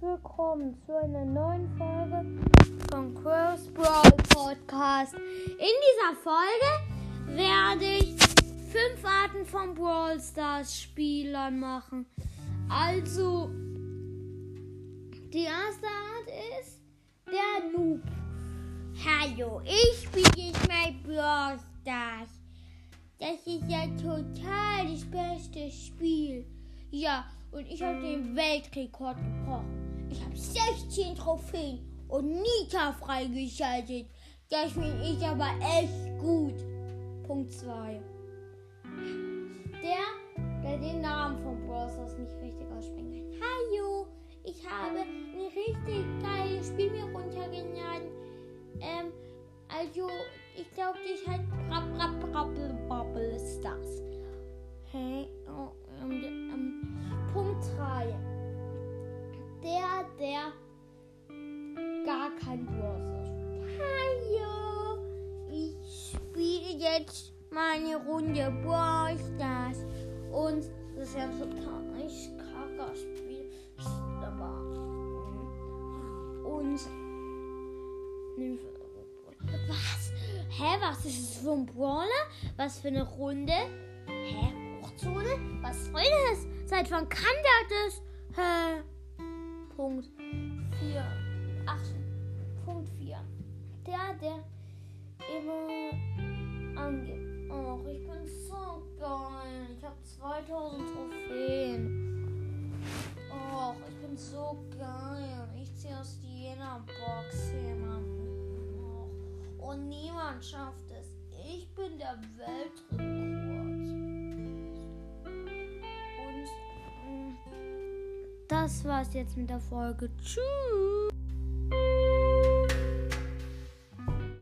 willkommen zu einer neuen Folge von Crow's Brawl Podcast. In dieser Folge werde ich fünf Arten von Brawl Stars Spielern machen. Also, die erste Art ist der Noob. Hallo, ich spiele jetzt mal Brawl Stars. Das ist ja total das beste Spiel. Ja, und ich habe den Weltrekord gebrochen. Ich habe 16 Trophäen und Nita freigeschaltet. Das finde ich aber echt gut. Punkt 2. Der, der den Namen von Bros. nicht richtig aussprechen kann. Hallo, ich habe ein richtig geiles Spiel mir runtergeladen. Ähm, also, ich glaube, das heißt Brabbel Der, der gar kein Browser Hallo, ich spiele jetzt meine Runde Brawl. Und das ist ja total ein Kackerspiel. Aber. Und. Was? Hä, was ist das für ein Brawler? Was für eine Runde? Hä? Hochzone? Was soll das? Seit wann kann der das? Hä? Punkt 4. Ach, Punkt 4. Der, der immer angeht. Och, ich bin so geil. Ich habe 2000 Trophäen. Och, ich bin so geil. Ich ziehe aus jener Box jemanden. Och, und niemand schafft es. Ich bin der Weltrekord. Das war's jetzt mit der Folge. Tschüss.